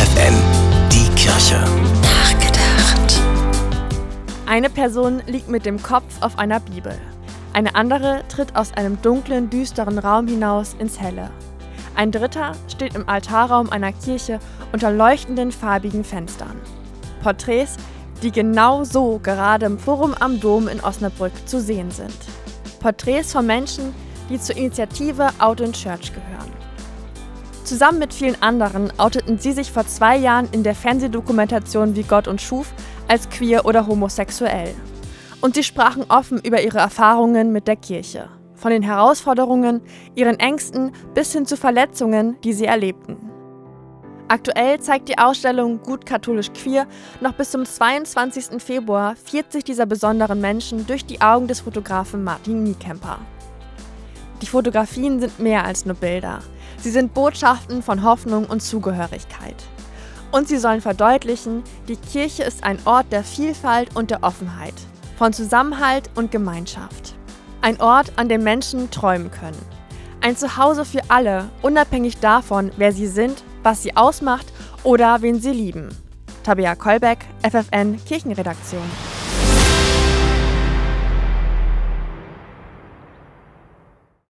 FFN, die Kirche. Nachgedacht. Eine Person liegt mit dem Kopf auf einer Bibel. Eine andere tritt aus einem dunklen, düsteren Raum hinaus ins Helle. Ein dritter steht im Altarraum einer Kirche unter leuchtenden farbigen Fenstern. Porträts, die genau so gerade im Forum am Dom in Osnabrück zu sehen sind. Porträts von Menschen, die zur Initiative Out in Church gehören. Zusammen mit vielen anderen outeten sie sich vor zwei Jahren in der Fernsehdokumentation Wie Gott uns schuf als queer oder homosexuell. Und sie sprachen offen über ihre Erfahrungen mit der Kirche. Von den Herausforderungen, ihren Ängsten bis hin zu Verletzungen, die sie erlebten. Aktuell zeigt die Ausstellung Gut katholisch queer noch bis zum 22. Februar 40 dieser besonderen Menschen durch die Augen des Fotografen Martin Niekemper. Die Fotografien sind mehr als nur Bilder. Sie sind Botschaften von Hoffnung und Zugehörigkeit. Und sie sollen verdeutlichen, die Kirche ist ein Ort der Vielfalt und der Offenheit, von Zusammenhalt und Gemeinschaft. Ein Ort, an dem Menschen träumen können. Ein Zuhause für alle, unabhängig davon, wer sie sind, was sie ausmacht oder wen sie lieben. Tabea Kolbeck, FFN Kirchenredaktion.